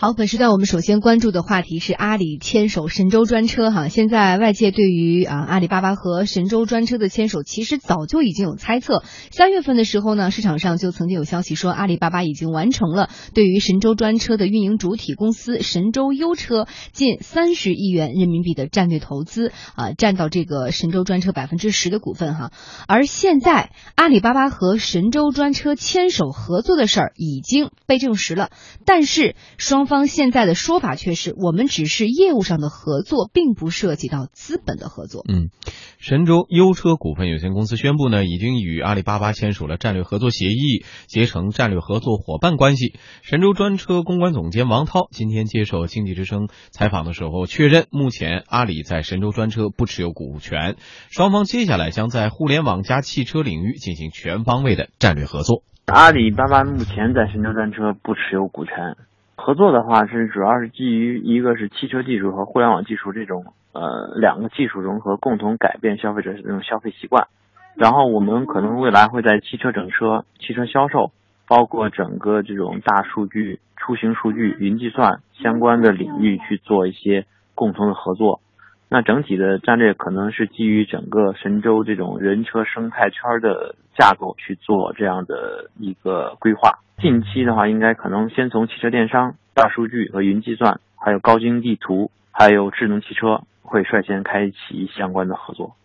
好，本时段我们首先关注的话题是阿里牵手神州专车哈。现在外界对于啊阿里巴巴和神州专车的牵手，其实早就已经有猜测。三月份的时候呢，市场上就曾经有消息说，阿里巴巴已经完成了对于神州专车的运营主体公司神州优车近三十亿元人民币的战略投资啊，占到这个神州专车百分之十的股份哈。而现在阿里巴巴和神州专车牵手合作的事儿已经被证实了，但是双方现在的说法却是，我们只是业务上的合作，并不涉及到资本的合作。嗯，神州优车股份有限公司宣布呢，已经与阿里巴巴签署了战略合作协议，结成战略合作伙伴关系。神州专车公关总监王涛今天接受经济之声采访的时候确认，目前阿里在神州专车不持有股权，双方接下来将在互联网加汽车领域进行全方位的战略合作。阿里巴巴目前在神州专车不持有股权。合作的话是主要是基于一个是汽车技术和互联网技术这种呃两个技术融合，共同改变消费者这种消费习惯。然后我们可能未来会在汽车整车、汽车销售，包括整个这种大数据、出行数据、云计算相关的领域去做一些共同的合作。那整体的战略可能是基于整个神州这种人车生态圈的架构去做这样的一个规划。近期的话，应该可能先从汽车电商、大数据和云计算，还有高精地图，还有智能汽车，会率先开启相关的合作。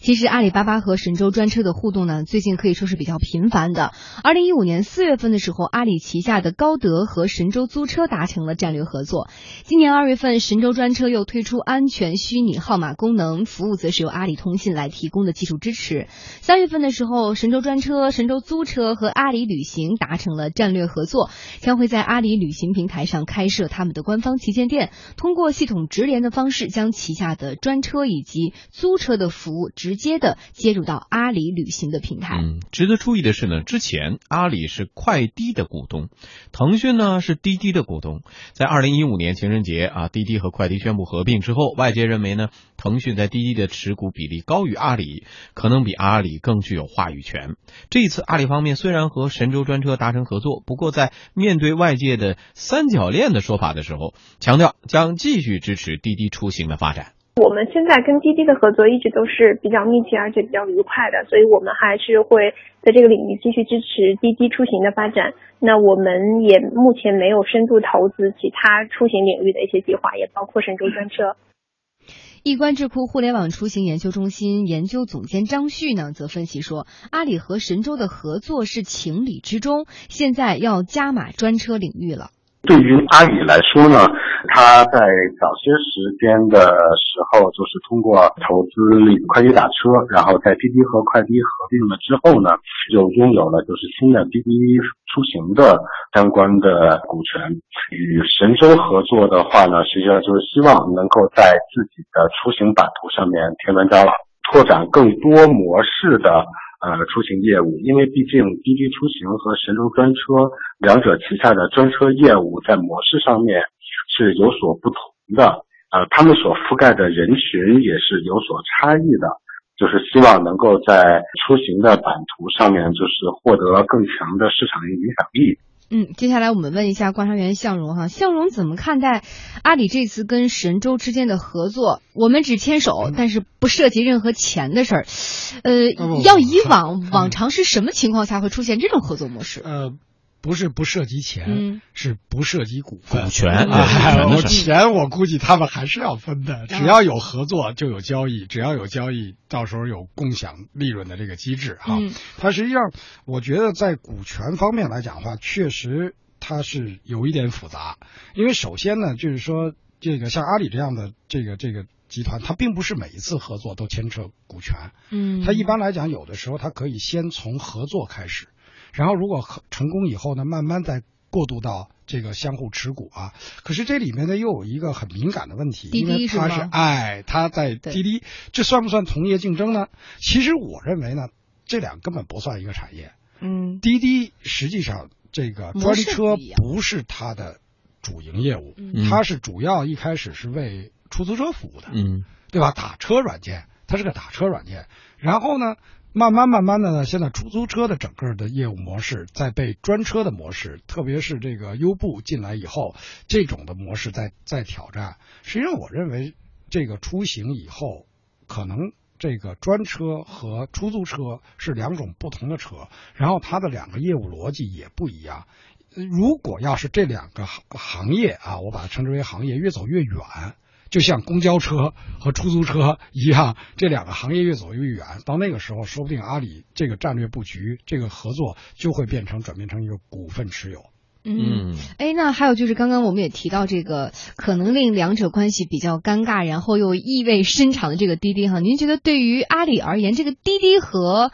其实阿里巴巴和神州专车的互动呢，最近可以说是比较频繁的。二零一五年四月份的时候，阿里旗下的高德和神州租车达成了战略合作。今年二月份，神州专车又推出安全虚拟号码功能，服务则是由阿里通信来提供的技术支持。三月份的时候，神州专车、神州租车和阿里旅行达成了战略合作，将会在阿里旅行平台上开设他们的官方旗舰店，通过系统直连的方式，将旗下的专车以及租车的服务直接的接入到阿里旅行的平台。嗯，值得注意的是呢，之前阿里是快滴的股东，腾讯呢是滴滴的股东。在二零一五年情人节啊，滴滴和快滴宣布合并之后，外界认为呢，腾讯在滴滴的持股比例高于阿里，可能比阿里更具有话语权。这一次阿里方面虽然和神州专车达成合作，不过在面对外界的三角恋的说法的时候，强调将继续支持滴滴出行的发展。我们现在跟滴滴的合作一直都是比较密切而且比较愉快的，所以我们还是会在这个领域继续支持滴滴出行的发展。那我们也目前没有深度投资其他出行领域的一些计划，也包括神州专车。易观智库互联网出行研究中心研究总监张旭呢，则分析说，阿里和神州的合作是情理之中，现在要加码专车领域了。对于阿里来说呢，他在早些时间的时候，就是通过投资快滴打车，然后在滴滴和快滴合并了之后呢，就拥有了就是新的滴滴出行的相关的股权。与神州合作的话呢，实际上就是希望能够在自己的出行版图上面添砖加瓦，拓展更多模式的。呃，出行业务，因为毕竟滴滴出行和神州专车两者旗下的专车业务在模式上面是有所不同的，呃，他们所覆盖的人群也是有所差异的，就是希望能够在出行的版图上面，就是获得更强的市场影响力。嗯，接下来我们问一下观察员向荣哈，向荣怎么看待阿里这次跟神州之间的合作？我们只牵手，但是不涉及任何钱的事儿。呃，要以往往常是什么情况下会出现这种合作模式？呃。不是不涉及钱，是不涉及股份、股权。我钱我估计他们还是要分的。只要有合作就有交易，只要有交易，到时候有共享利润的这个机制哈。它实际上，我觉得在股权方面来讲的话，确实它是有一点复杂。因为首先呢，就是说这个像阿里这样的这个这个集团，它并不是每一次合作都牵扯股权。嗯，它一般来讲，有的时候它可以先从合作开始。然后，如果成功以后呢，慢慢再过渡到这个相互持股啊。可是这里面呢，又有一个很敏感的问题，因为它是哎，它在滴滴，这算不算同业竞争呢？其实我认为呢，这两根本不算一个产业。嗯，滴滴实际上这个专车不是它的主营业务，它是主要一开始是为出租车服务的，嗯，对吧？打车软件，它是个打车软件。然后呢？慢慢慢慢的呢，现在出租车的整个的业务模式在被专车的模式，特别是这个优步进来以后，这种的模式在在挑战。实际上，我认为这个出行以后，可能这个专车和出租车是两种不同的车，然后它的两个业务逻辑也不一样。如果要是这两个行行业啊，我把它称之为行业越走越远。就像公交车和出租车一样，这两个行业越走越远，到那个时候，说不定阿里这个战略布局、这个合作就会变成转变成一个股份持有。嗯，哎，那还有就是刚刚我们也提到这个可能令两者关系比较尴尬，然后又意味深长的这个滴滴哈，您觉得对于阿里而言，这个滴滴和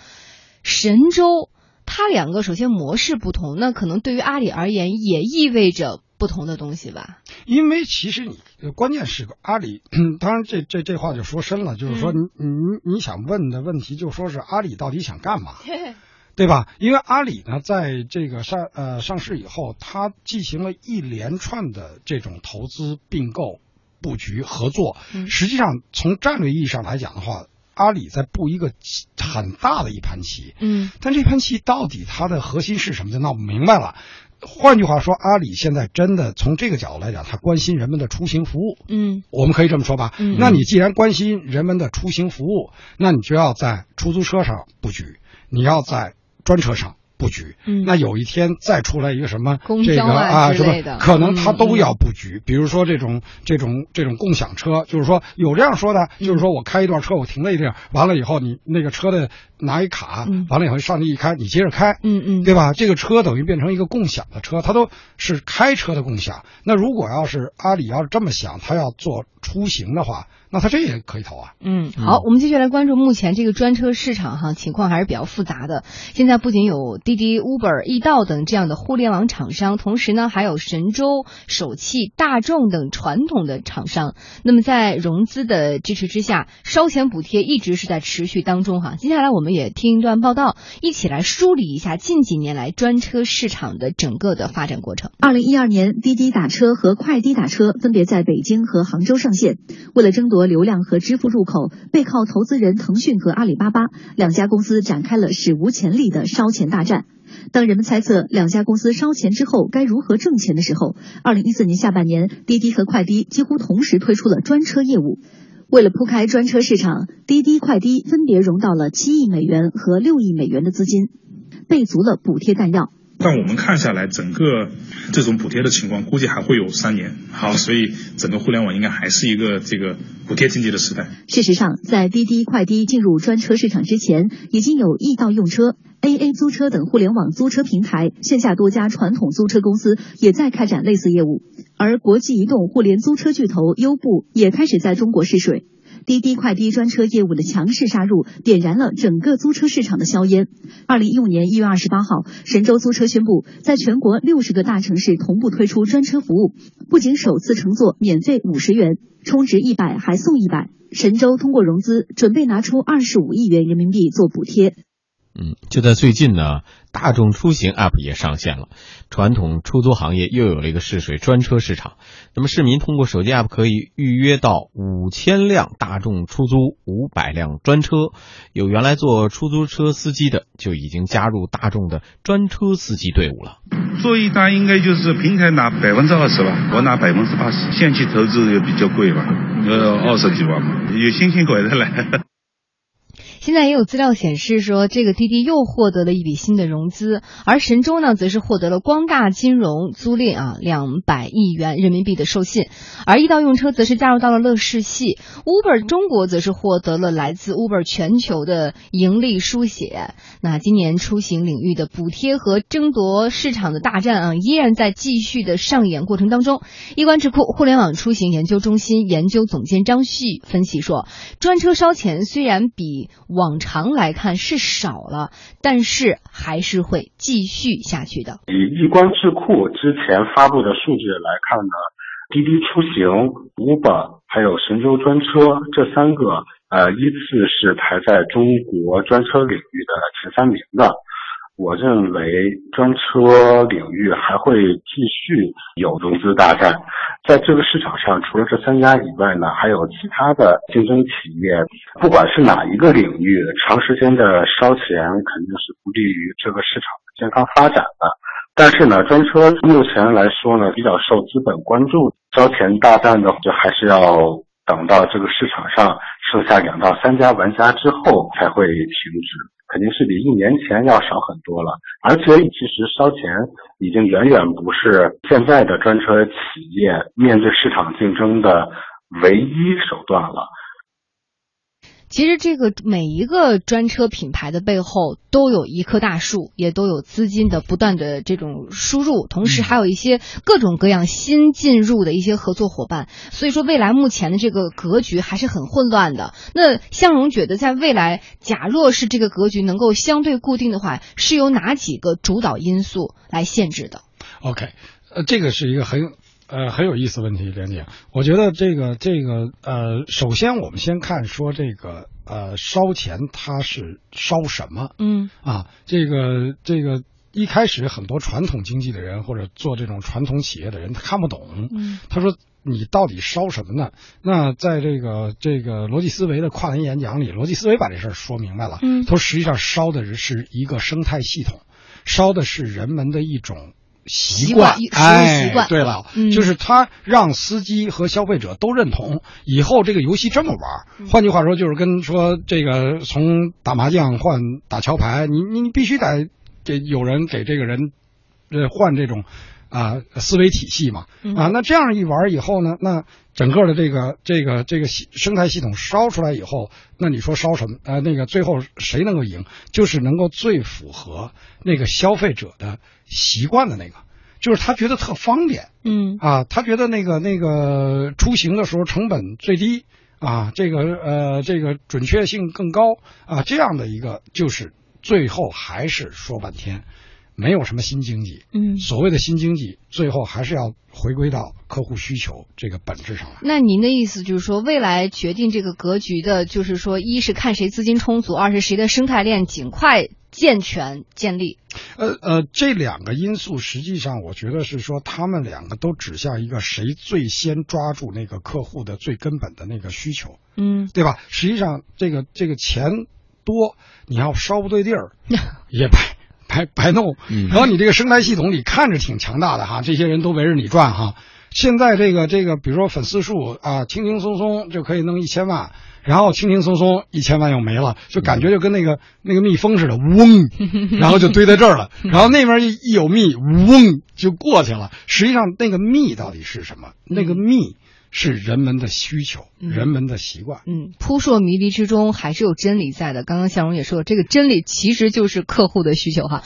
神州它两个首先模式不同，那可能对于阿里而言也意味着。不同的东西吧，因为其实你关键是阿里，当然这这这话就说深了，就是说你你你想问的问题，就说是阿里到底想干嘛，对。吧？因为阿里呢，在这个上呃上市以后，它进行了一连串的这种投资并购布局合作，实际上从战略意义上来讲的话，阿里在布一个很大的一盘棋，嗯，但这盘棋到底它的核心是什么，就闹不明白了。换句话说，阿里现在真的从这个角度来讲，他关心人们的出行服务。嗯，我们可以这么说吧。嗯，那你既然关心人们的出行服务，那你就要在出租车上布局，你要在专车上。布局，嗯，那有一天再出来一个什么这个啊什么，可能他都要布局。比如说这种这种这种共享车，就是说有这样说的，就是说我开一段车，我停了一地儿，完了以后你那个车的拿一卡，完了以后上去一开，你接着开，嗯嗯，对吧？这个车等于变成一个共享的车，它都是开车的共享。那如果要是阿里要是这么想，他要做出行的话。那他这也可以投啊。嗯，好，我们继续来关注目前这个专车市场哈，情况还是比较复杂的。现在不仅有滴滴、Uber、易到等这样的互联网厂商，同时呢，还有神州、首汽、大众等传统的厂商。那么在融资的支持之下，烧钱补贴一直是在持续当中哈。接下来我们也听一段报道，一起来梳理一下近几年来专车市场的整个的发展过程。二零一二年，滴滴打车和快滴打车分别在北京和杭州上线，为了争夺。流量和支付入口，背靠投资人腾讯和阿里巴巴两家公司展开了史无前例的烧钱大战。当人们猜测两家公司烧钱之后该如何挣钱的时候，二零一四年下半年，滴滴和快滴几乎同时推出了专车业务。为了铺开专车市场，滴滴、快滴分别融到了七亿美元和六亿美元的资金，备足了补贴弹药。但我们看下来，整个这种补贴的情况，估计还会有三年。好，所以整个互联网应该还是一个这个补贴经济的时代。事实上，在滴滴、快滴进入专车市场之前，已经有易到用车、AA 租车等互联网租车平台，线下多家传统租车公司也在开展类似业务。而国际移动互联租车巨头优步也开始在中国试水。滴滴快滴专车业务的强势杀入，点燃了整个租车市场的硝烟。二零一五年一月二十八号，神州租车宣布，在全国六十个大城市同步推出专车服务，不仅首次乘坐免费五十元，充值一百还送一百。神州通过融资，准备拿出二十五亿元人民币做补贴。嗯，就在最近呢，大众出行 App 也上线了，传统出租行业又有了一个试水专车市场。那么市民通过手机 App 可以预约到五千辆大众出租五百辆专车，有原来做出租车司机的就已经加入大众的专车司机队伍了。做一单应该就是平台拿百分之二十吧，我拿百分之八十，限期投资也比较贵吧，呃二十几万嘛，有新鲜鬼的来。现在也有资料显示说，这个滴滴又获得了一笔新的融资，而神州呢，则是获得了光大金融租赁啊两百亿元人民币的授信，而易到用车则是加入到了乐视系，Uber 中国则是获得了来自 Uber 全球的盈利书写。那今年出行领域的补贴和争夺市场的大战啊，依然在继续的上演过程当中。易观智库互联网出行研究中心研究总监张旭分析说，专车烧钱虽然比往常来看是少了，但是还是会继续下去的。以易观智库之前发布的数据来看呢，滴滴出行、Uber 还有神州专车这三个，呃，依次是排在中国专车领域的前三名的。我认为专车领域还会继续有融资大战，在这个市场上，除了这三家以外呢，还有其他的竞争企业。不管是哪一个领域，长时间的烧钱肯定是不利于这个市场的健康发展的。但是呢，专车目前来说呢，比较受资本关注，烧钱大战的就还是要等到这个市场上剩下两到三家玩家之后才会停止。肯定是比一年前要少很多了，而且其实烧钱已经远远不是现在的专车企业面对市场竞争的唯一手段了。其实这个每一个专车品牌的背后都有一棵大树，也都有资金的不断的这种输入，同时还有一些各种各样新进入的一些合作伙伴。所以说，未来目前的这个格局还是很混乱的。那向荣觉得，在未来，假若是这个格局能够相对固定的话，是由哪几个主导因素来限制的？OK，呃，这个是一个很。呃，很有意思问题，连姐，我觉得这个这个呃，首先我们先看说这个呃烧钱它是烧什么？嗯啊，这个这个一开始很多传统经济的人或者做这种传统企业的人他看不懂，嗯，他说你到底烧什么呢？那在这个这个逻辑思维的跨年演讲里，逻辑思维把这事儿说明白了，嗯，他说实际上烧的是一个生态系统，烧的是人们的一种。习惯，哎，对了，就是他让司机和消费者都认同，以后这个游戏这么玩。换句话说，就是跟说这个从打麻将换打桥牌，你你你必须得给有人给这个人呃换这种啊思维体系嘛啊。那这样一玩以后呢，那整个的这个这个这个生态系统烧出来以后，那你说烧什么？呃，那个最后谁能够赢？就是能够最符合那个消费者的。习惯的那个，就是他觉得特方便，嗯啊，他觉得那个那个出行的时候成本最低啊，这个呃这个准确性更高啊，这样的一个就是最后还是说半天，没有什么新经济，嗯，所谓的新经济最后还是要回归到客户需求这个本质上来。那您的意思就是说，未来决定这个格局的，就是说，一是看谁资金充足，二是谁的生态链尽快。健全建立，呃呃，这两个因素实际上，我觉得是说，他们两个都指向一个谁最先抓住那个客户的最根本的那个需求，嗯，对吧？实际上，这个这个钱多，你要烧不对地儿，也白白白弄。然后你这个生态系统里看着挺强大的哈，这些人都围着你转哈。现在这个这个，比如说粉丝数啊，轻轻松松就可以弄一千万。然后轻轻松松一千万又没了，就感觉就跟那个那个蜜蜂似的，嗡，然后就堆在这儿了。然后那边一一有蜜，嗡就过去了。实际上那个蜜到底是什么？那个蜜是人们的需求，人们的习惯。嗯，扑朔迷离之中还是有真理在的。刚刚向荣也说，这个真理其实就是客户的需求哈。